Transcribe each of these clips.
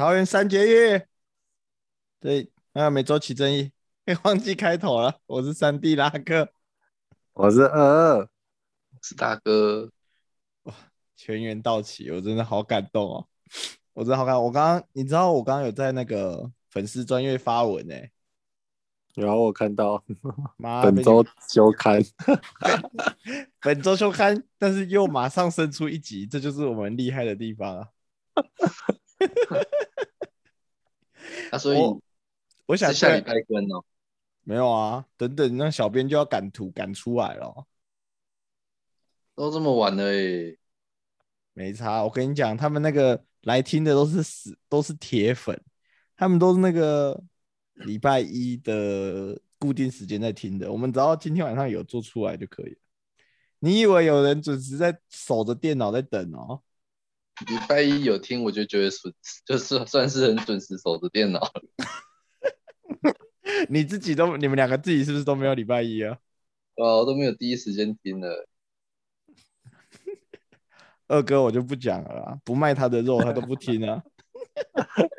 桃园三结义，对，啊，每周起正义，忘记开头了。我是三弟拉克，我是二二，是大哥。哇，全员到齐，我真的好感动哦！我真的好感我刚刚，你知道我刚刚有在那个粉丝专业发文呢，然后我看到妈本周休刊，本周休刊，但是又马上生出一集，这就是我们厉害的地方啊！啊，所以我想下礼拜更哦。没有啊，等等，那小编就要赶图赶出来了。都这么晚了哎，没差。我跟你讲，他们那个来听的都是死，都是铁粉，他们都是那个礼拜一的固定时间在听的。我们只要今天晚上有做出来就可以了。你以为有人准时在守着电脑在等哦？礼拜一有听，我就觉得准，就是算是很准时守着电脑。你自己都，你们两个自己是不是都没有礼拜一啊？哦，都没有第一时间听了。二哥我就不讲了，不卖他的肉他都不听啊。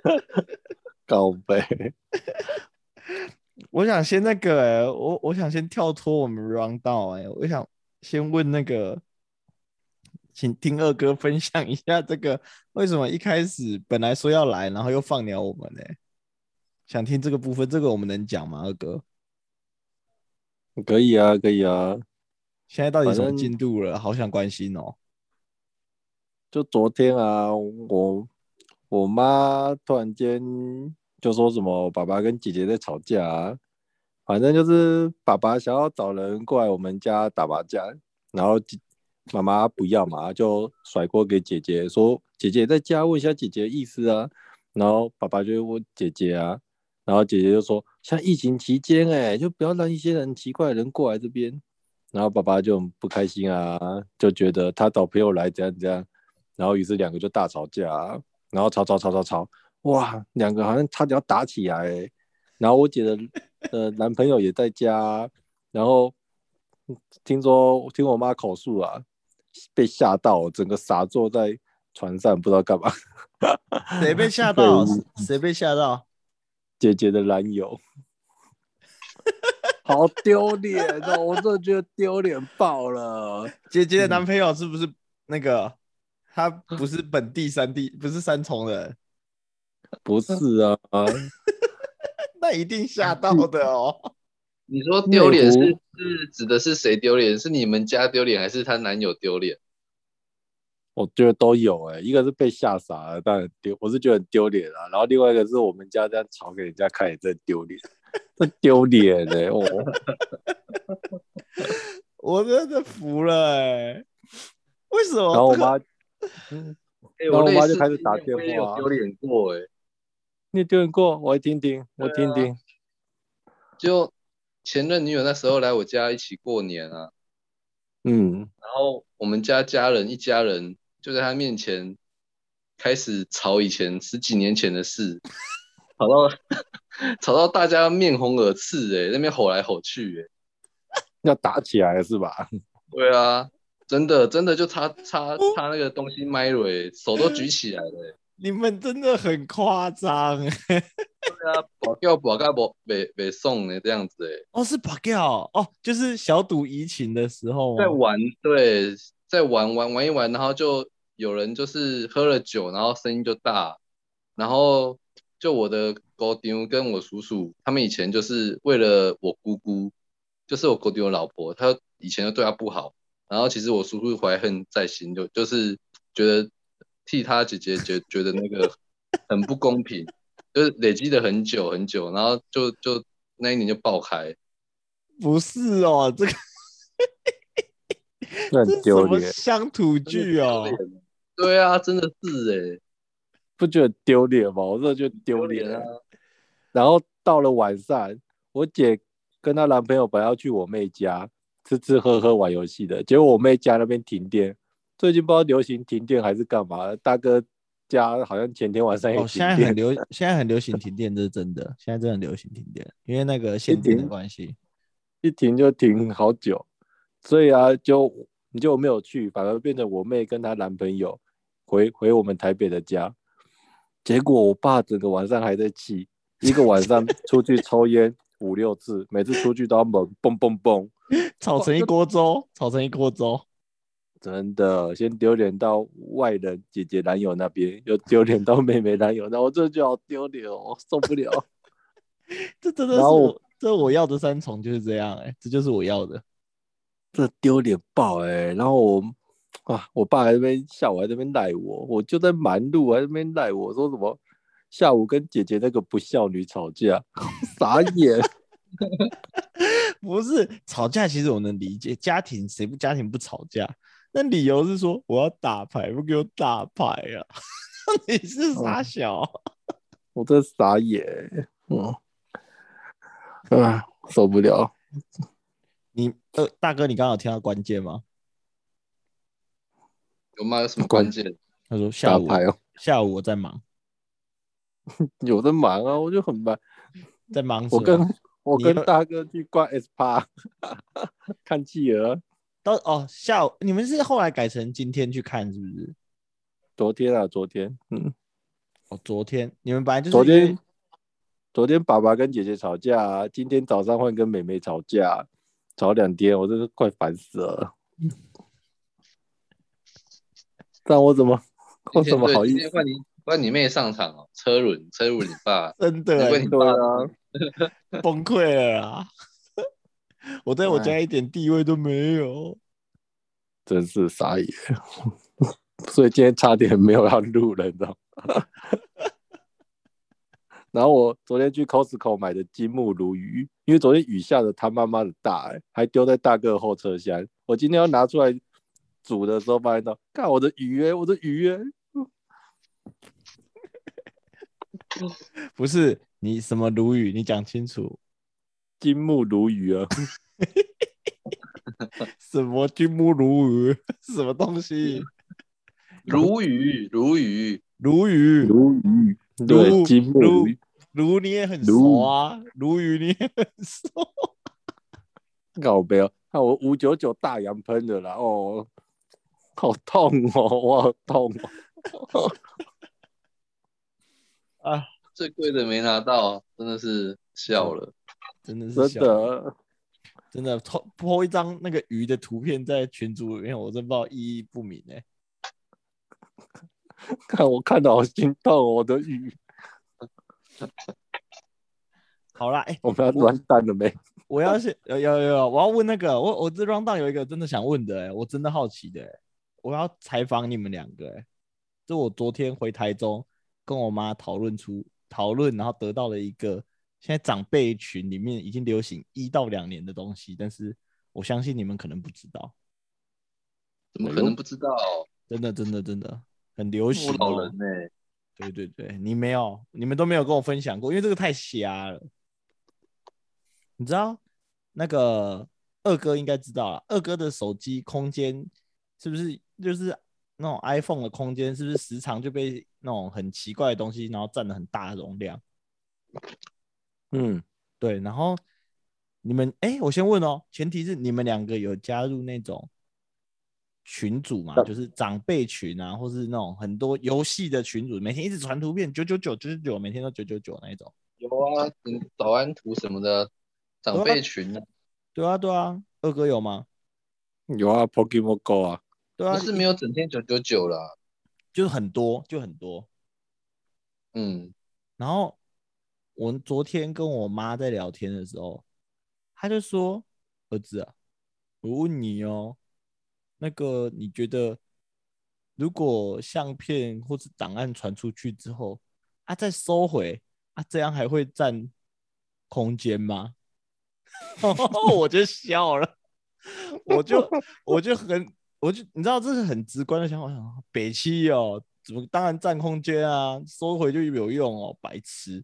告白。我想先那个，哎，我我想先跳脱我们 round down，哎，我想先问那个。请听二哥分享一下这个 为什么一开始本来说要来，然后又放鸟我们呢？想听这个部分，这个我们能讲吗？二哥，可以啊，可以啊。现在到底什么进度了？好想关心哦。就昨天啊，我我妈突然间就说什么爸爸跟姐姐在吵架，反正就是爸爸想要找人过来我们家打麻将，然后。妈妈不要嘛，就甩锅给姐姐，说姐姐在家，问一下姐姐的意思啊。然后爸爸就问姐姐啊，然后姐姐就说，像疫情期间，哎，就不要让一些人奇怪的人过来这边。然后爸爸就不开心啊，就觉得他找朋友来怎样怎样。然后于是两个就大吵架，然后吵吵吵吵吵，哇，两个好像差点要打起来。然后我姐的呃男朋友也在家，然后听说听我妈口述啊。被吓到，整个傻坐在船上，不知道干嘛。谁被吓到？谁被吓到？姐姐的男友，好丢脸哦！我真的觉得丢脸爆了。姐姐的男朋友是不是那个？他不是本地三地，不是三重人？不是啊，那一定吓到的哦。你说丢脸是是指的是谁丢脸？是你们家丢脸，还是她男友丢脸？我觉得都有哎，一个是被吓傻了，当然丢，我是觉得很丢脸啊。然后另外一个是我们家这样吵给人家看，也真丢脸，这丢脸哎！我 我真的服了哎，为什么？然后我妈，然后我妈就开始打电话，丢脸过哎，你丢脸过？我听听，我听听，就。前任女友那时候来我家一起过年啊，嗯，然后我们家家人一家人就在他面前开始吵以前十几年前的事，吵到 吵到大家面红耳赤，哎，那边吼来吼去，哎，要打起来是吧？对啊，真的真的就差差差那个东西麦瑞，手都举起来了。你们真的很夸张，对啊，保钓保盖保北北送呢这样子哎，哦是保钓哦，就是小赌怡情的时候在玩，对，在玩玩玩一玩，然后就有人就是喝了酒，然后声音就大，然后就我的狗丢跟我叔叔，他们以前就是为了我姑姑，就是我狗丢老婆，他以前就对他不好，然后其实我叔叔怀恨在心，就就是觉得。替他姐姐觉觉得那个很不公平，就是累积了很久很久，然后就就那一年就爆开。不是哦，这个很丢脸，乡土剧哦。对啊，真的是哎，不觉得丢脸吗？我这就丢脸啊。然后到了晚上，我姐跟她男朋友本来要去我妹家吃吃喝喝玩游戏的，结果我妹家那边停电。最近不知道流行停电还是干嘛？大哥家好像前天晚上也停电。现在很流，现在很流行停电，这是真的。现在真的很流行停电，因为那个限电的关系，一停就停好久。所以啊，就你就没有去，反而变成我妹跟她男朋友回回我们台北的家。结果我爸整个晚上还在气，一个晚上出去抽烟五六次，每次出去都要猛蹦蹦蹦，炒 成一锅粥，炒成一锅粥。真的，先丢脸到外人姐姐男友那边，又丢脸到妹妹男友那，我这就好丢脸哦，受不了。这真的是我，这我要的三重就是这样哎、这就是我要的。这丢脸爆哎、然后我啊，我爸还在那边下午还在那边赖我，我就在忙碌，还在那边赖我说什么下午跟姐姐那个不孝女吵架，傻眼。不是吵架，其实我能理解，家庭谁不家庭不吵架？那理由是说我要打牌，不给我打牌啊！你是傻小？我真傻眼，嗯，啊，受不了。你呃，大哥，你刚刚有听到关键吗？有吗？有什么关键？他说下午打牌哦，下午我在忙，有的忙啊，我就很忙。在忙什么？我跟我跟大哥去逛 SPA 看企鹅，到哦下午，你们是后来改成今天去看是不是？昨天啊，昨天，嗯，哦，昨天你们本来就是昨天昨天爸爸跟姐姐吵架啊，今天早上换跟妹妹吵架，吵两天，我真是快烦死了。但我怎么我怎么好意思？今天换你换你妹上场哦，车轮车轮你爸，真的你对啊，崩溃了啦！我在我家一点地位都没有。真是傻眼。所以今天差点没有要录了，你知道吗？然后我昨天去 Costco 买的金目鲈鱼，因为昨天雨下的他妈妈的大、欸，还丢在大哥后车厢。我今天要拿出来煮的时候，发现到，看我的鱼哎、我的鱼哎、不是你什么鲈鱼，你讲清楚，金木鲈鱼啊，什么金木鲈鱼，什么东西？鲈鱼鲈鱼，鲈鱼，鲈鱼，对，金木鲈鱼，鲈你也很熟啊，鲈鱼你也很熟。搞不要？看我五九九大洋喷的啦，哦，好痛哦，我好痛哦。啊，最贵的没拿到，真的是笑了。真的是真的，真的抛抛一张那个鱼的图片在群组里面，我真不知道意义不明哎、看我看到好心痛哦，我的鱼，好啦，哎、我们要完蛋了没？我要是有有有有，我要问那个，我我这 round down 有一个真的想问的、欸，我真的好奇的、欸，我要采访你们两个、欸，这我昨天回台中跟我妈讨论出讨论，然后得到了一个现在长辈群里面已经流行一到两年的东西，但是我相信你们可能不知道，怎么可能不知道？真的真的真的很流行、哦。我老人呢、对对对，你没有，你们都没有跟我分享过，因为这个太瞎了。你知道那个二哥应该知道了，二哥的手机空间是不是就是那种 iPhone 的空间，是不是时常就被那种很奇怪的东西，然后占了很大的容量？嗯，对，然后你们哎，我先问哦，前提是你们两个有加入那种群组嘛，就是长辈群啊，或是那种很多游戏的群组，每天一直传图片，九九九九九九，每天都九九九那一种。有啊，嗯，早安图什么的，长辈群呢、对啊，对啊，二哥有吗？有啊，Pokemon Go 啊，对啊，不是没有整天九九九了。就是很多，就很多。嗯，然后我昨天跟我妈在聊天的时候，她就说：“儿子啊，我问你哦，那个你觉得如果相片或是档案传出去之后啊，再收回啊，这样还会占空间吗？” 我就笑了，我就我就很我就你知道这是很直观的想法，北七哦，怎么当然占空间啊，收回就有用哦，白痴！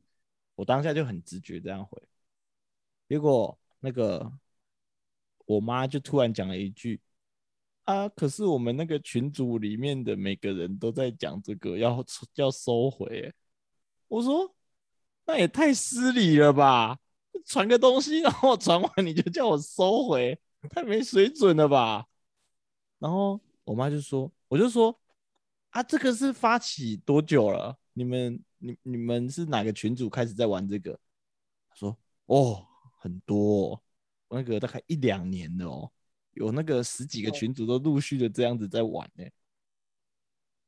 我当下就很直觉这样回，结果那个我妈就突然讲了一句啊，可是我们那个群组里面的每个人都在讲这个要要收回，我说那也太失礼了吧，传个东西然后传完你就叫我收回，太没水准了吧？然后我妈就说，我就说啊，这个是发起多久了？你们你你们是哪个群主开始在玩这个？他说哦，很多、哦，那个大概一两年的哦，有那个十几个群主都陆续的这样子在玩呢。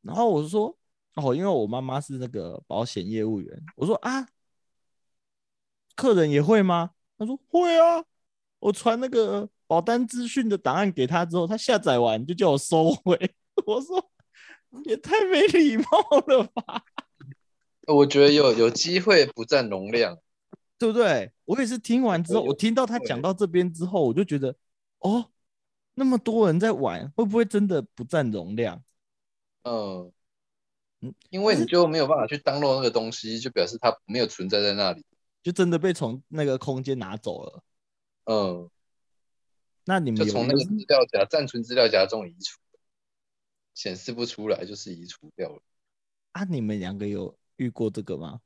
然后我就说哦，因为我妈妈是那个保险业务员，我说啊，客人也会吗？他说会啊，我传那个保单资讯的档案给他之后，他下载完就叫我收回。我说也太没礼貌了吧，我觉得有有机会不占容量，对不对？我也是听完之后，我听到他讲到这边之后，我就觉得哦，那么多人在玩，会不会真的不占容量？嗯嗯，因为你就没有办法去 download 那个东西，就表示它没有存在在那里。就真的被从那个空间拿走了？嗯，那你们从那个有资料夹、暂存资料夹中移除，显示不出来就是移除掉了。啊？你们两个有遇过这个吗？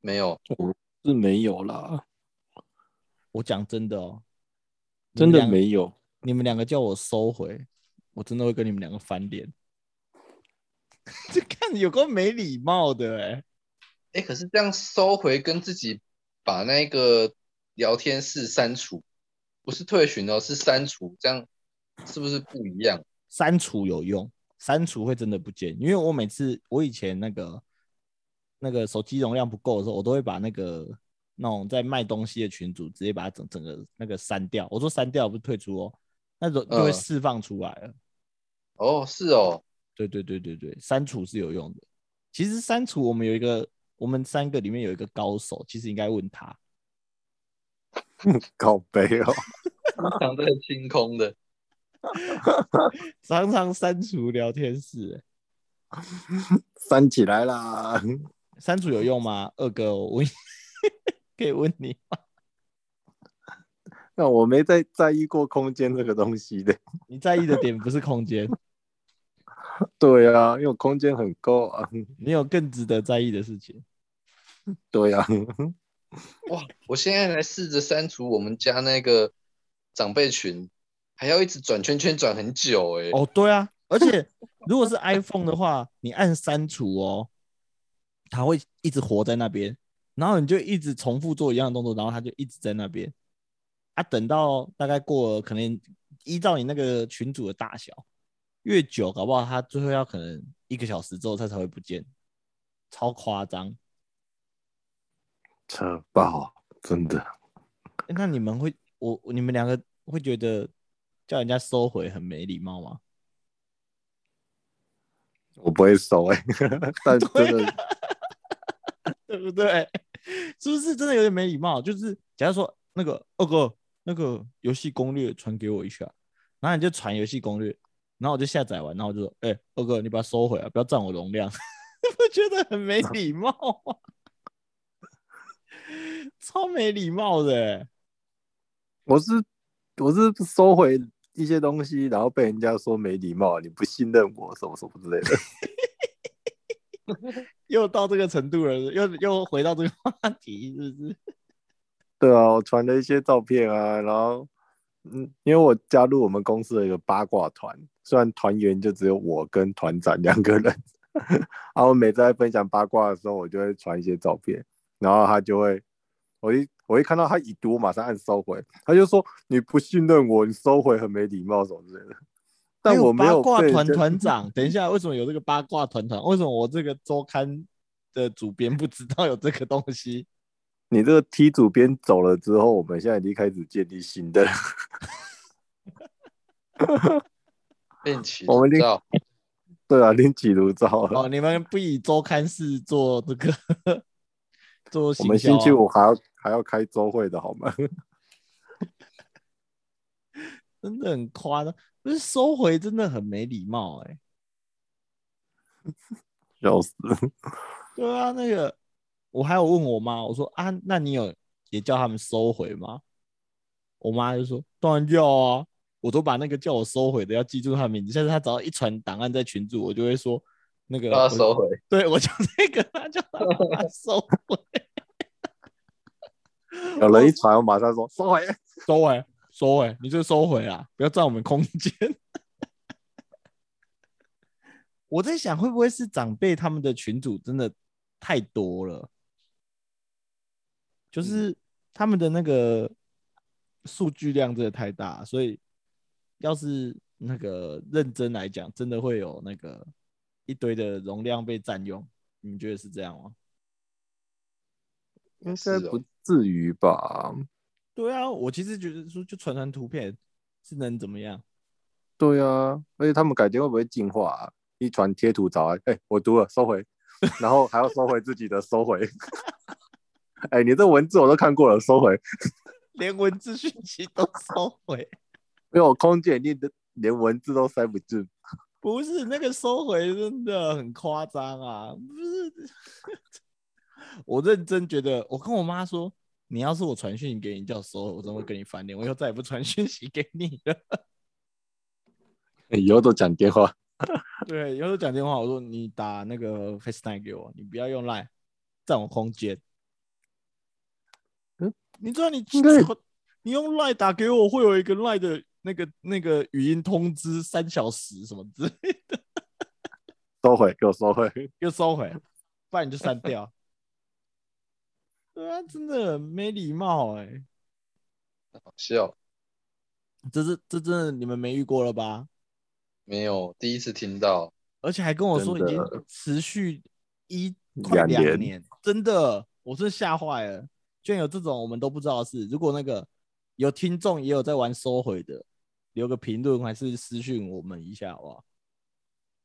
没有，我是没有啦，我讲真的哦，你真的没有。你们两个叫我收回，我真的会跟你们两个翻脸。这看有够没礼貌的哎、哎，可是这样收回跟自己把那个聊天室删除，不是退群哦，是删除，这样是不是不一样？删除有用，删除会真的不见，因为我每次我以前那个那个手机容量不够的时候，我都会把那个那种在卖东西的群组直接把它整整个那个删掉。我说删掉不是退出哦，那种就会嗯释放出来了。哦，是哦，对对对对对，删除是有用的。其实删除我们有一个，我们三个里面有一个高手，其实应该问他。靠背哦，常在清空的。常常删除聊天室，翻起来啦！删除有用吗？二哥，我问 可以问你吗？那我没在在意过空间这个东西的。你在意的点不是空间，对啊，因为我空间很够啊。你有更值得在意的事情。对啊，哇，我现在来试着删除我们家那个长辈群，还要一直转圈圈转很久哎、哦，对啊，而且如果是 iPhone 的话，你按删除哦，它会一直活在那边，然后你就一直重复做一样的动作，然后他就一直在那边。啊，等到大概过了，可能依照你那个群组的大小，越久搞不好他最后要可能一个小时之后他才会不见，超夸张。扯爆，真的。诶那你们会，我你们两个会觉得叫人家收回很没礼貌吗？我不会收哎、但对真的 对不对？是不是真的有点没礼貌？就是假如说那个二哥，那个游戏攻略传给我一下，然后你就传游戏攻略，然后我就下载完，然后我就说，哎、二哥，你把它收回来，不要占我容量，不觉得很没礼貌吗？超没礼貌的、欸，我是我是收回一些东西，然后被人家说没礼貌，你不信任我什么什么之类的。又到这个程度了，又又回到这个话题，是不是？对啊，我传了一些照片啊，然后嗯，因为我加入我们公司的一个八卦团，虽然团员就只有我跟团长两个人，然后每次在分享八卦的时候，我就会传一些照片，然后他就会，我一我一看到他已读，我马上按收回，他就说你不信任我，你收回很没礼貌什么之类的。但我没有八卦团团长，等一下，为什么有这个八卦团团？为什么我这个周刊的主编不知道有这个东西？你这个 T 主编走了之后，我们现在已经开始建立新的了。变起我们另照，对啊，另起炉灶了。哦，你们不以周刊是做这个做我们星期五还要还要开周会的好吗？真的很夸张，不是收回真的很没礼貌哎、笑死！对啊，那个我还有问我妈，我说啊，那你有也叫他们收回吗？我妈就说当然要啊，我都把那个叫我收回的要记住他的名字，下次他只要一传档案在群组，我就会说那个我把它收回。对我就那个，他叫他 收回，有人一传，我马上说收回。收回，收回，你就收回啊，不要占我们空间。我在想，会不会是长辈他们的群主真的太多了，就是他们的那个数据量真的太大，所以要是那个认真来讲，真的会有那个一堆的容量被占用。你们觉得是这样吗？应该不至于吧？对啊，我其实觉得说就传传图片是能怎么样？对啊，而且他们改天会不会进化、啊？一传贴图找来，哎、我读了，收回，然后还要收回自己的，收回。哎、你这文字我都看过了，收回。连文字讯息都收回，没有空间，你的连文字都塞不进。不是那个收回真的很夸张啊！不是，我认真觉得，我跟我妈说，你要是我传讯息给你叫收回，我真的会跟你翻脸，我以后再也不传讯息给你了。以后都讲电话。对，以后都讲电话，我说你打那个 FaceTime 给我，你不要用 Line 占我空间。嗯，你知道你你用 Line 打给我，会有一个 Line 的那个那个语音通知三小时什么之类的，收回，给我收回。又收回，不然你就删掉。对啊，真的没礼貌哎、好笑，这是这真的你们没遇过了吧？没有第一次听到，而且还跟我说已经持续一快两年年，真的，我真的吓坏了。居然有这种我们都不知道的事。如果那个有听众也有在玩收回的，留个评论还是私讯我们一下好不好？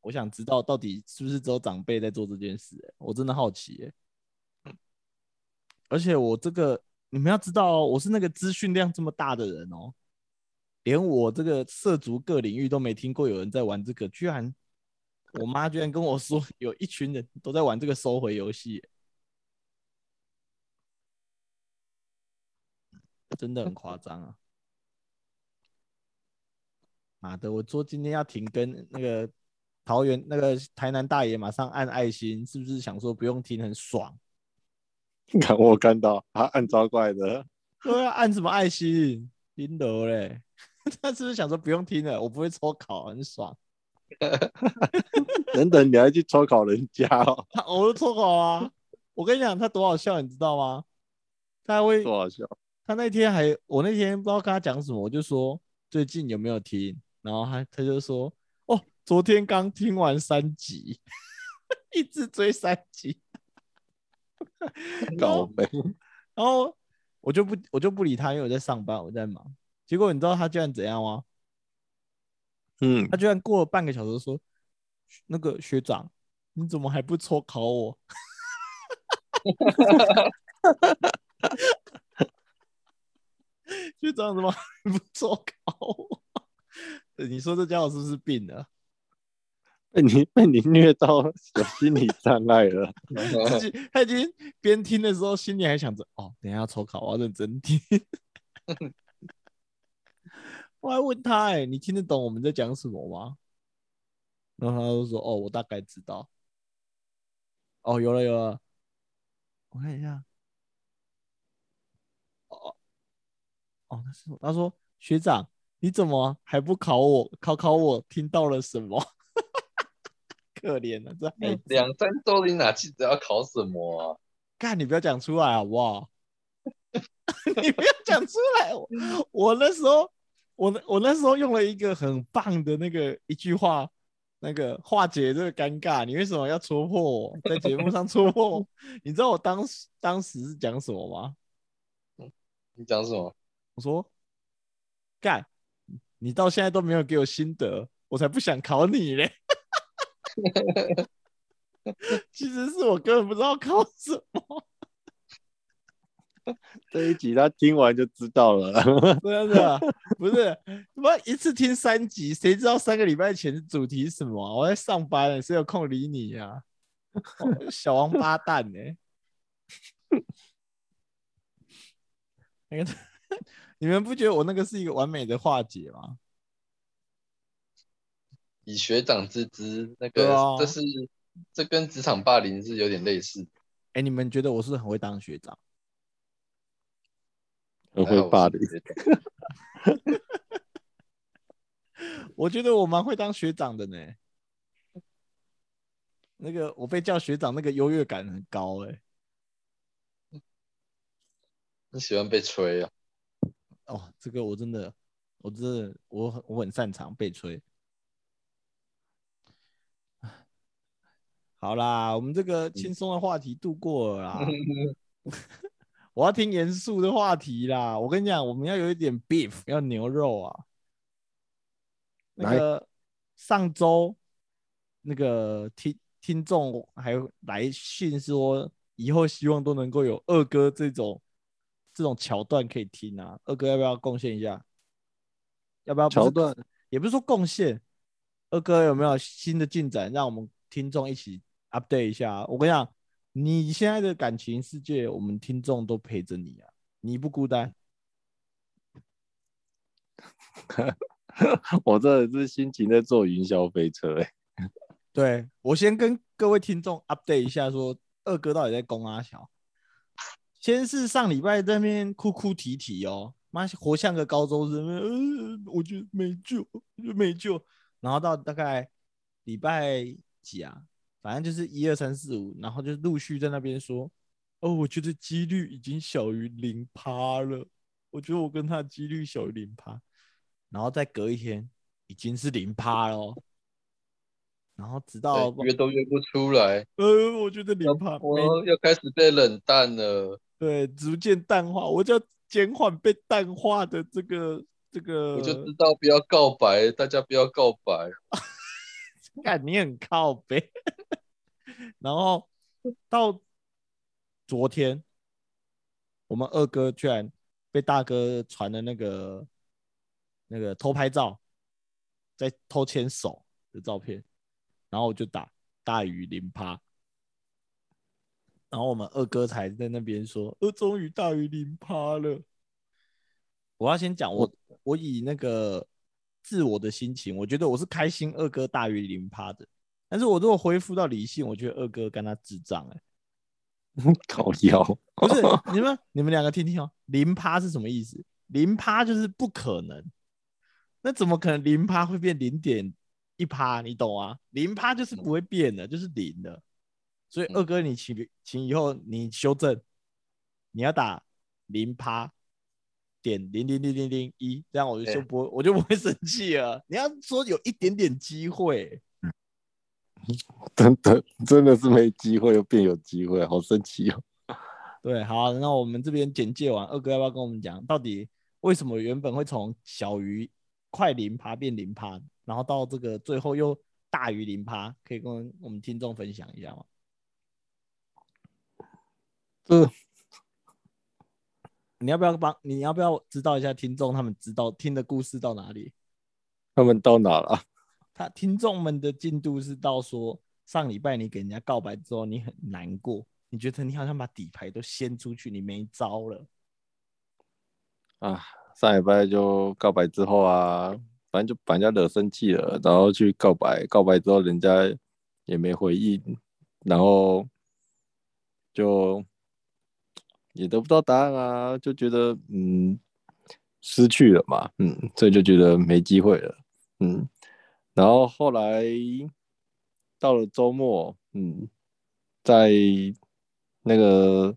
我想知道到底是不是只有长辈在做这件事、欸，我真的好奇、欸。而且我这个你们要知道、哦，我是那个资讯量这么大的人哦，连我这个涉足各领域都没听过有人在玩这个，居然我妈居然跟我说 有一群人都在玩这个收回游戏，真的很夸张啊！妈的，我说今天要停更，那个桃园那个台南大爷马上按爱心，是不是想说不用停很爽？看我看到他按招怪的，对啊，按什么爱心？林德嘞，他是不是想说不用听了？我不会抽考，很爽。等等，你还去抽考人家哦，他我都抽考啊！我跟你讲，他多好笑，你知道吗？他还会多好笑！他那天还，我那天不知道跟他讲什么，我就说最近有没有听，然后他他就说，哦，昨天刚听完三集，一直追三集，搞呗，然后我就不我就不理他，因为我在上班，我在忙。结果你知道他居然怎样吗？嗯他，居然过了半个小时说，那个学长，你怎么还不抽考我？学长怎么还不抽考我？你说这家伙是不是病了？被你被你虐到有心理障碍了，他已经他已经边听的时候，心里还想着：哦，等一下要抽考，我要认真听。我还问他：哎，你听得懂我们在讲什么吗？然后他就说：哦，我大概知道。哦，有了有了，我看一下。哦哦，他说学长，你怎么还不考我？考考我听到了什么？可怜啊，这孩子。两三周你哪记得要考什么啊？干，你不要讲出来好不好？你不要讲出来。我我那时候，我那我那时候用了一个很棒的那个一句话，那个化解这个尴尬。你为什么要戳破我？在节目上戳破我？你知道我当时当时是讲什么吗？你讲什么？我说，干，你到现在都没有给我心得，我才不想考你嘞。其实是我根本不知道考什么。这一集他听完就知道了。真的不是，他妈一次听三集，谁知道三个礼拜前的主题是什么啊、我在上班呢，谁有空理你呀、哦小王八蛋呢、那个，你们不觉得我那个是一个完美的化解吗？以学长之姿，那个、这是这跟职场霸凌是有点类似。哎、你们觉得我是很会当学长？很会霸凌，我觉得我蛮会当学长的呢。那个我被叫学长，那个优越感很高哎、你喜欢被吹啊？哦，这个我真的，我真的，我很我很擅长被吹。好啦，我们这个轻松的话题度过了啦。我要听严肃的话题啦。我跟你讲，我们要有一点 beef，要牛肉啊。那个上周那个听听众还有来信说，以后希望都能够有二哥这种这种桥段可以听啊。二哥要不要贡献一下？要不要桥段也不是说贡献，二哥有没有新的进展，让我们听众一起 update 一下？我跟你讲，你现在的感情世界，我们听众都陪着你啊，你不孤单。我这是心情在坐云霄飞车哎、对我先跟各位听众 update 一下，说二哥到底在攻阿桥。先是上礼拜在那边哭哭啼啼哦，妈活像个高中生，呃，我觉得没救，我觉得没救。然后到大概礼拜几啊，反正就是一二三四五，然后就陆续在那边说，哦，我觉得几率已经小于零趴了，我觉得我跟他的几率小于零趴，然后再隔一天已经是零趴了哦，然后直到对约都约不出来，呃，我觉得零趴没我要开始被冷淡了。对逐渐淡化，我叫减缓被淡化的这个这个，我就知道不要告白，大家不要告白。看你很靠背，然后到昨天，我们二哥居然被大哥传的那个那个偷拍照，在偷牵手的照片，然后我就打大于零趴，然后我们二哥才在那边说，呃，终于大于零趴了。我要先讲我我以那个自我的心情，我觉得我是开心二哥大于零趴的。但是我如果恢复到理性，我觉得二哥跟他智障哎、搞笑，不是 你们你们两个听听哦，零趴是什么意思？零趴就是不可能，那怎么可能零趴会变零点一趴？你懂啊？零趴就是不会变的，就是零的。所以嗯二哥，你请请以后你修正，你要打零趴点零零零零零一，这样我就对就不会我就不会生气了。你要说有一点点机会，真的真的是没机会又变有机会，好生气哦。对，好，那我们这边简介完，二哥要不要跟我们讲，到底为什么原本会从小于快零趴变零趴，然后到这个最后又大于零趴，可以跟我们听众分享一下吗？这你要不要帮？你要不要知道一下听众他们知道听的故事到哪里？他们到哪了？他听众们的进度是到说上礼拜你给人家告白之后，你很难过，你觉得你好像把底牌都掀出去，你没招了。啊，上礼拜就告白之后啊，反正就把人家惹生气了，然后去告白，告白之后人家也没回应，然后就也得不到答案啊，就觉得嗯失去了嘛，嗯，所以就觉得没机会了，嗯，然后后来到了周末，嗯，在那个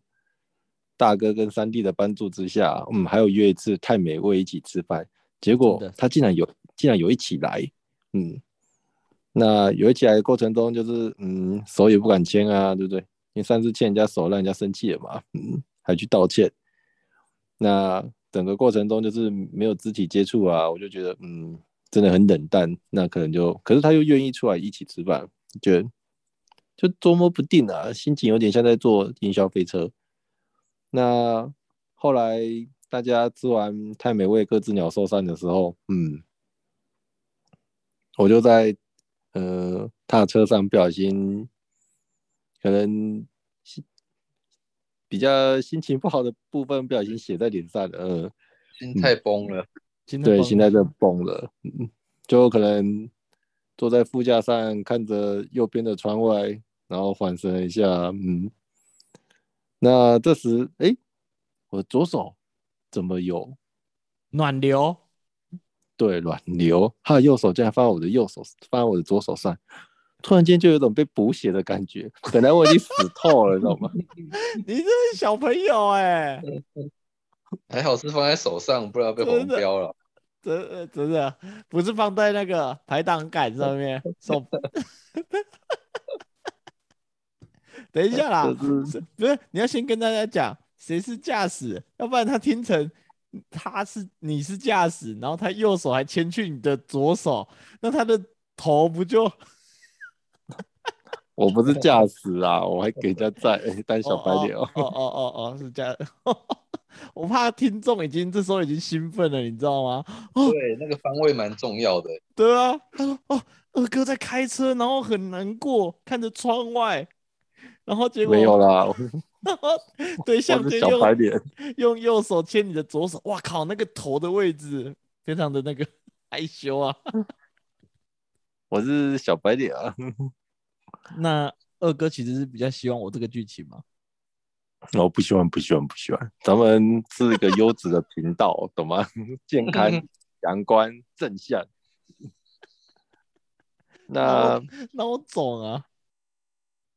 大哥跟三弟的帮助之下，嗯，还有约一次太美味一起吃饭，结果他竟然有竟然有一起来，嗯，那有一起来的过程中，就是嗯手也不敢牵啊，对不对？因为上次牵人家手让人家生气了嘛，嗯，还去道歉，那整个过程中就是没有肢体接触啊，我就觉得嗯真的很冷淡，那可能就可是他又愿意出来一起吃饭，觉得就捉摸不定啊，心情有点像在坐营销飞车。那后来大家吃完太美味各自鸟兽散的时候，嗯，我就在呃踏车上不小心，可能比较心情不好的部分不小心写在脸上了，呃，心态崩了，对，今天崩现在就崩了，嗯，就可能坐在副驾上看着右边的窗外，然后缓神一下，嗯，那这时，哎，我左手怎么有暖流，对暖流？他的右手竟然放在我的右手，放在我的左手上，突然间就有种被补血的感觉。本来我已经死透了，你知道吗？你这是小朋友哎、还好是放在手上，不然被黄真的标了。真的真的不是放在那个排档杆上面手。等一下啦，就是是不是你要先跟大家讲谁是驾驶，要不然他听成他是你是驾驶，然后他右手还牵去你的左手，那他的头不就我不是驾 驶啊，我还给人家载、欸、当小白脸哦哦哦哦哦是这样。我怕听众已经这时候已经兴奋了，你知道吗？对，那个方位蛮重要的。对啊，他说哦，二哥在开车，然后很难过，看着窗外，然后结果没有啦，然后 对象是就小白脸。用用右手牵你的左手，哇靠，那个头的位置非常的那个害羞啊。我是小白脸啊，那二哥其实是比较希望我这个剧情嘛，我不喜欢，不喜欢，不喜欢。咱们是一个优质的频道，懂吗？健康、阳光、正向。那那我走啊。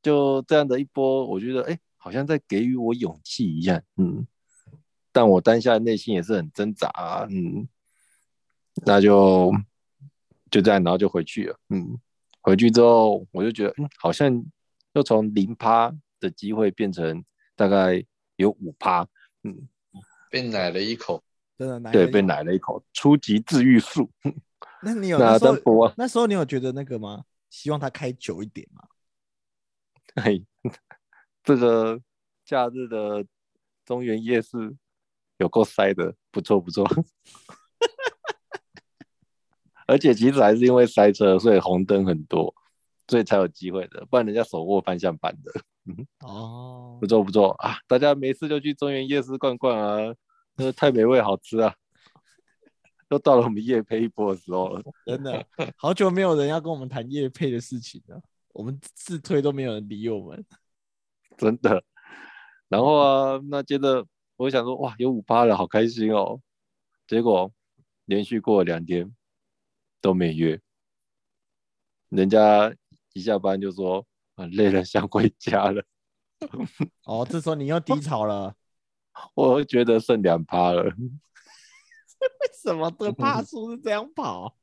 就这样的一波，我觉得哎、诶好像在给予我勇气一样，嗯。但我当下内心也是很挣扎、啊，嗯。那就就这样，然后就回去了，嗯。回去之后，我就觉得，嗯，好像又从零趴的机会变成大概有五趴，嗯，被奶了一口，真的，对，被。奶了一口，初级治愈术。那你有那那时候那时候你有觉得那个吗？希望他开久一点吗？嘿，这个假日的中原夜市有够塞的，不错不错。而且其实还是因为塞车，所以红灯很多，所以才有机会的，不然人家手握方向盘的。哦不，错不错啊！大家没事就去中原夜市逛逛啊，那太美味好吃啊！又到了我们夜配一波的时候了。真的好久没有人要跟我们谈夜配的事情了，我们自推都没有人理我们。真的。然后啊，那接着我想说，哇，有五八了，好开心哦。结果连续过了两天都没约，人家一下班就说啊累了，想回家了。哦，这时候你又低潮了，我觉得剩两趴了，为什么的帕数是这样跑？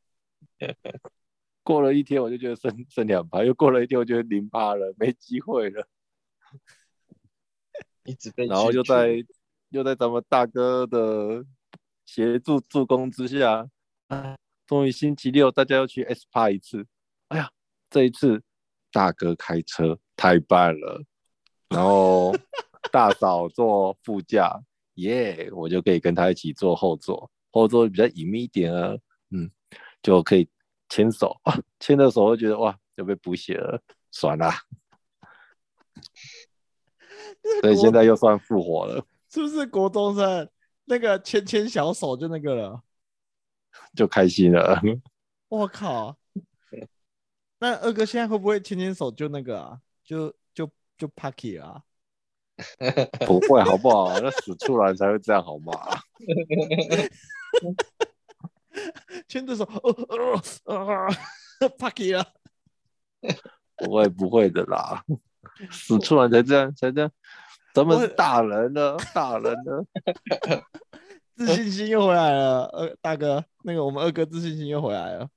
过了一天我就觉得剩剩两趴，又过了一天我觉得零趴了，没机会了。一直被然后拒绝又在又在咱们大哥的协助助攻之下，啊，终于星期六大家要去 S 趴一次。哎呀，这一次大哥开车太棒了，然后大嫂坐副驾，耶，我就可以跟他一起坐后座，后座比较隐秘一点啊，嗯，就可以牵手啊，牵的手就觉得哇，就被补血了，爽啦，所以现在又算复活了。是不是国中生那个牵牵小手就那个了？就开心了。我靠！那二哥现在会不会牵牵手就那个啊？就就就 Parky 啊？不会好不好？那死出来才会这样好吗？牵着手，呃呃呃 Parky 啊？不会不会的啦，死出来才这样才这样。咱们是大人呢，大人了，自信心又回来了。二大哥，那个我们二哥自信心又回来了。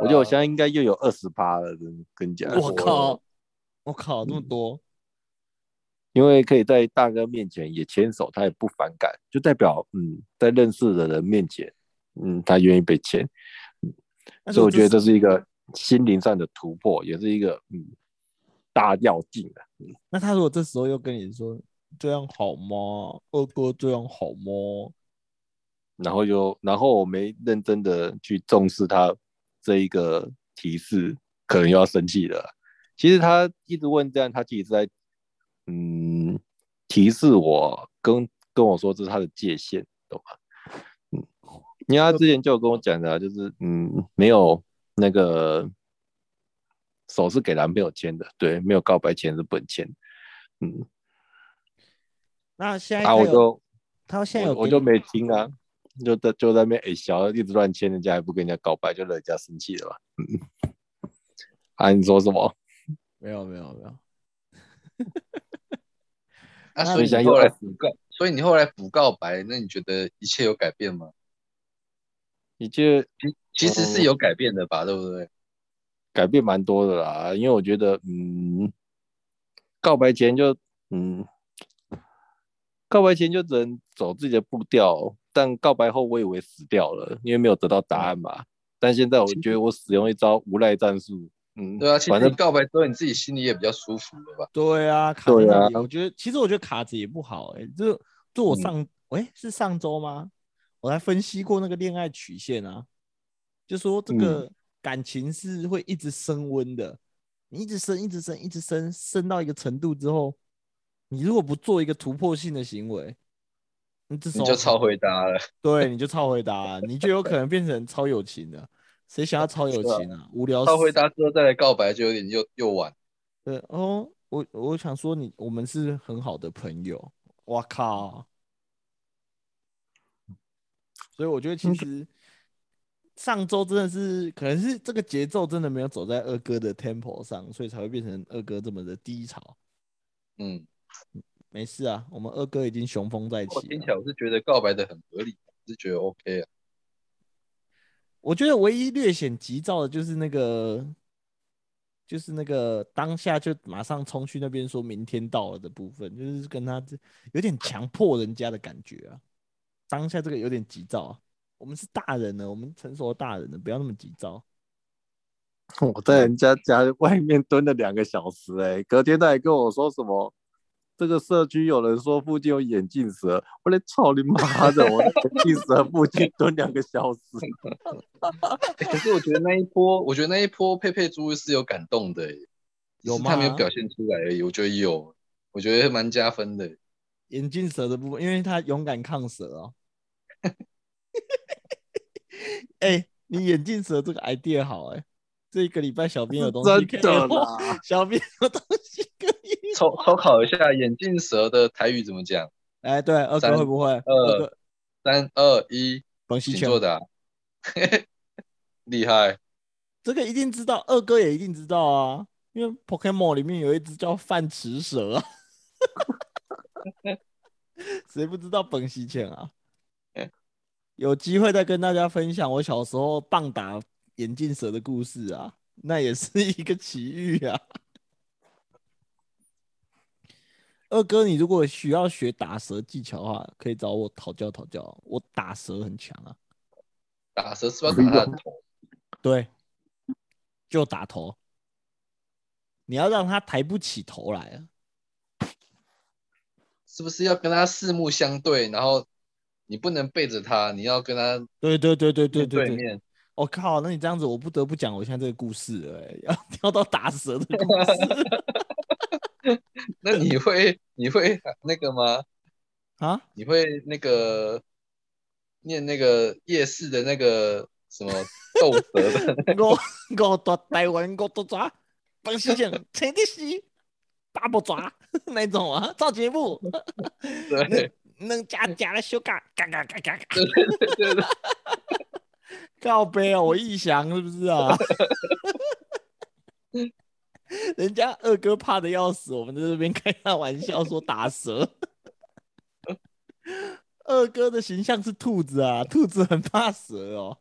我觉得我现在应该又有二十趴了，真的跟你讲。我靠！我靠，那么多！因为可以在大哥面前也牵手，他也不反感，就代表嗯，在认识的人面前，嗯，他愿意被牵，嗯所以我觉得这是是一个心灵上的突破，也是一个嗯大要进啊。那他如果这时候又跟你说这样好吗？二哥这样好吗？然后又然后我没认真的去重视他这一个提示，可能又要生气了。其实他一直问这样，他其实是在嗯提示我跟跟我说这是他的界限，懂吗？嗯，因为他之前就有跟我讲的啊、就是嗯没有那个手是给男朋友牵的，对，没有告白前是不能牵。嗯，啊，那现在我就他现在有我我就没听啊，就在就在那边哎小一直乱牵人家，还不跟人家告白，就惹人家生气了吧。嗯，啊，你说什么？没有没有没有，啊，那所以你后来补告，所以你后来补告白，那你觉得一切有改变吗？你觉得其实是有改变的吧，对不对？改变蛮多的啦，因为我觉得，嗯，告白前就，嗯，告白前就只能走自己的步调，但告白后我以为死掉了，因为没有得到答案嘛。但现在我觉得我使用一招无赖战术，嗯，对啊，其实反正告白之后，你自己心里也比较舒服了吧？对啊，卡在对啊那里，我觉得其实我觉得卡子也不好哎、就就我嗯上哎、是上周吗？我还分析过那个恋爱曲线啊，就说这个感情是会一直升温的，你一直升，一直升，一直升，升到一个程度之后，你如果不做一个突破性的行为，你这时候你就超回答了。对，你就超回答了，你就有可能变成超友情的。谁想要超有是啊情啊？无聊死超回答之后再来告白，就有点又又晚。对哦，我我想说你，我们是很好的朋友。哇靠！所以我觉得其实上周真的是，可能是这个节奏真的没有走在二哥的 tempo 上，所以才会变成二哥这么的低潮。嗯，没事啊，我们二哥已经雄风再起。我听起来我是觉得告白的很合理，是觉得 OK 啊。我觉得唯一略显急躁的就是那个，就是那个当下就马上冲去那边说明天到了的部分，就是跟他这有点强迫人家的感觉啊。当下这个有点急躁啊。我们是大人了，我们成熟的大人了，不要那么急躁。我在人家家外面蹲了两个小时、欸，隔天他还跟我说什么，这个社区有人说附近有眼镜蛇，我来操你妈的！我在眼镜蛇附近蹲两个小时，欸可是我觉得那一波，我觉得那一波佩佩猪是有感动的、有吗他没有表现出来而已。我觉得有，我觉得蛮加分的。眼镜蛇的部分，因为他勇敢抗蛇哦。哎、你眼镜蛇这个 idea 好哎、这一个礼拜小编有东西可以真的啦。小编有东西可以 抽抽考一下眼镜蛇的台语怎么讲？哎，对，二哥三会不会？二三二一，本西球请作答。厉害，这个一定知道，二哥也一定知道啊，因为 Pokemon 里面有一只叫饭池蛇啊，谁不知道本西犬啊？有机会再跟大家分享我小时候棒打眼镜蛇的故事啊，那也是一个奇遇啊。二哥，你如果需要学打蛇技巧的话，可以找我讨教讨教，我打蛇很强啊。打蛇是不是要打他的头？对，就打头，你要让他抬不起头来啊。是不是要跟他四目相对？然后你不能背着他，你要跟他对对对对对对对。面。我、靠，那你这样子，我不得不讲我现在这个故事了、欸，要跳到打蛇的故事那 你会你会那个吗？啊？你会那个念那个夜市的那个什么斗蛇的？我我到台湾我都抓，本事情请的是大不抓那种啊，造节目对能加加了修改，嘎嘎嘎嘎嘎，靠背啊，我臆想是不是啊？人家二哥怕的要死，我们在这边开他玩笑说打蛇。二哥的形象是兔子啊，兔子很怕蛇哦。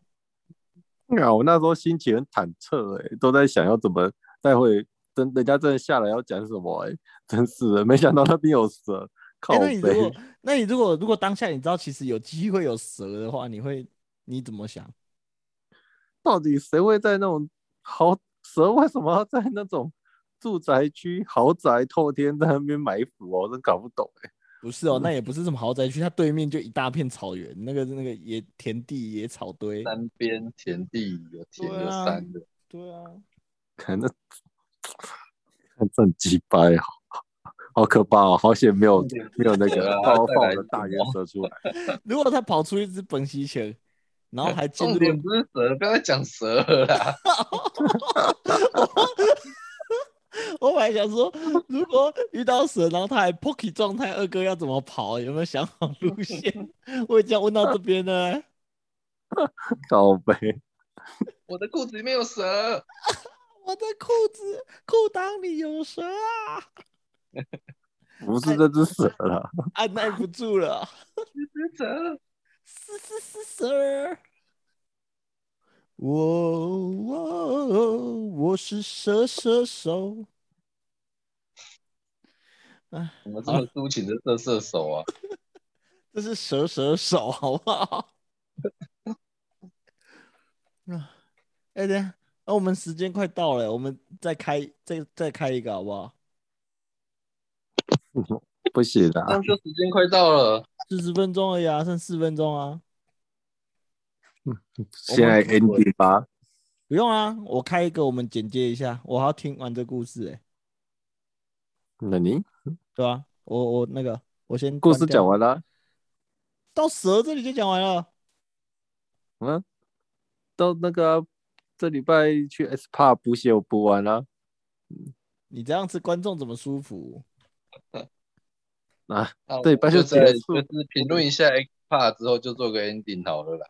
啊，我那时候心情很忐忑，哎，都在想要怎么待会等人家真的下来要讲什么，哎，真是的，没想到那边有蛇，靠 哎、那你如果，那你如果如果当下你知道其实有机会有蛇的话，你会你怎么想？到底谁会在那种好蛇为什么要在那种住宅区豪宅透天在那边埋伏哦？我真搞不懂哎。不是哦，那也不是什么豪宅区，它对面就一大片草原，那个那个野田地野草堆。山边田地有田有山的，对啊，看那，看这很鸡掰啊，好可怕哦！好险没有没有那个啊爆放的大原猫蛇出来。如果他跑出一只本溪犬，然后还进入重点不是蛇，不要再讲蛇了啦。我本来想说，如果遇到蛇，然后他还 Pocky 状态，二哥要怎么跑？有没有想好路线？我已经问到这边了欸、靠背，我的裤子里面有蛇，我的裤子裤裆里有蛇啊，不是这只蛇了，按耐不住了，是蛇，是是是蛇。我我我是蛇蛇手。哎，怎么这么抒情的射射手啊？这是蛇蛇手，好不好？啊，哎、等下，那、我们时间快到了，我们再开再再开一个好不好？不行啊这样，就时间快到了。四十分钟而已啊，剩四分钟啊，现在 ending 吧。不用啊，我开一个，我们简介一下，我还要听完这故事哎、那你对吧、我我那个我先故事讲完了，到蛇这里就讲完了，嗯，到那个啊这礼拜去 SPA 补血，我补完了你这样子观众怎么舒服？啊。那这礼拜就就在结束就是评论一下 X Part 之后就做个 ending 好了啦。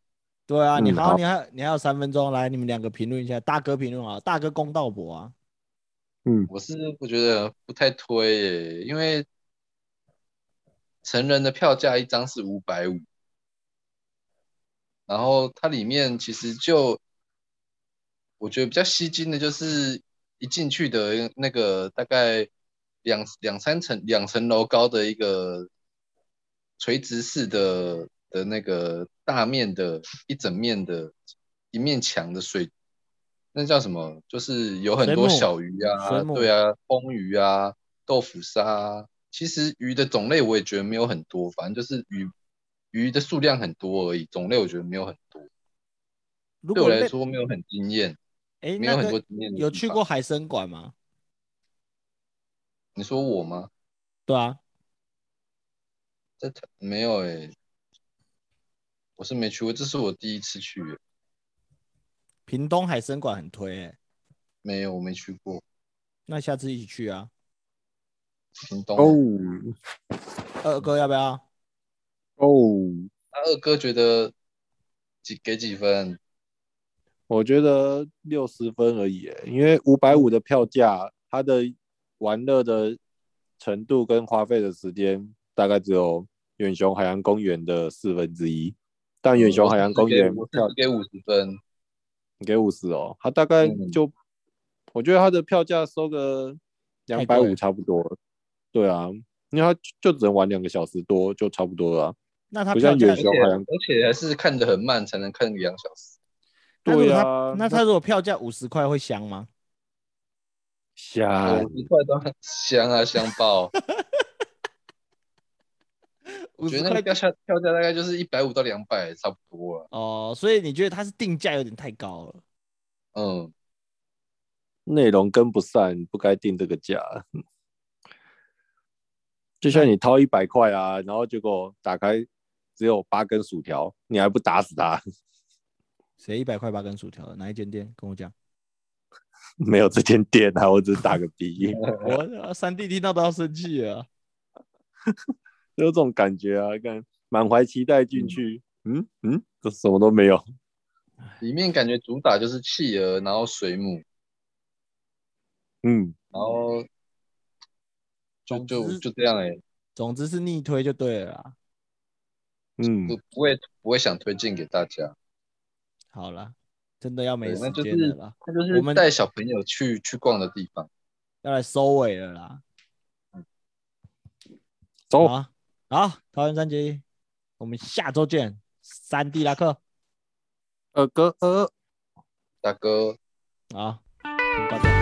对啊，你好，嗯好你还你还有三分钟，来你们两个评论一下，大哥评论啊，大哥公道博啊，嗯，我是我觉得不太推耶，因为成人的票价一张是五百五，然后它里面其实就我觉得比较吸睛的就是一进去的那个大概两两三层两层楼高的一个垂直式的的那个大面的一整面的一面墙的水，那叫什么？就是有很多小鱼啊对啊，风鱼啊，豆腐沙啊。其实鱼的种类我也觉得没有很多，反正就是鱼鱼的数量很多而已，种类我觉得没有很多。对我来说没有很惊艳，哎，没有很多惊艳的有去过海参馆吗？你说我吗？对啊，在台没有哎、我是没去过，这是我第一次去耶，屏东海参馆很推哎、没有我没去过。那下次一起去啊。屏东哦二哥要不要？哦，那二哥觉得几给几分？我觉得六十分而已耶，因为五百五的票价，它的玩乐的程度跟花费的时间大概只有远雄海洋公园的四分之一。但远雄海洋公园我票是给五十分，给五十哦，他大概嗯就，我觉得他的票价收个两百五差不多了。对啊，因为他就只能玩两个小时多，就差不多了啊。那他票价不像远而且还是看得很慢才能看两小时。对啊，那他如果票价五十块会香吗？香五十块当然香啊，香爆！五十块我觉得那个票价票价大概就是一百五到两百，差不多了。哦，所以你觉得它是定价有点太高了？嗯，内容跟不上，不该定这个价。就像你掏一百块啊，然后结果打开只有八根薯条，你还不打死他？谁一百块八根薯条的？哪一间店？跟我讲。没有这间店啊，我只是打个比，我三弟听到都要生气了。有这种感觉啊，看满怀期待进去，嗯嗯，这什么都没有。里面感觉主打就是企鹅，然后水母，嗯，然后就总就就这样哎、总之是逆推就对了啦。嗯不，不会不会想推荐给大家。好了，真的要没时对那就是间了啦，它就我们是带小朋友去去逛的地方。要来收尾了啦。走，啊，好，桃园三结，我们下周见。三弟拉克，二哥二。大哥。好，请大家。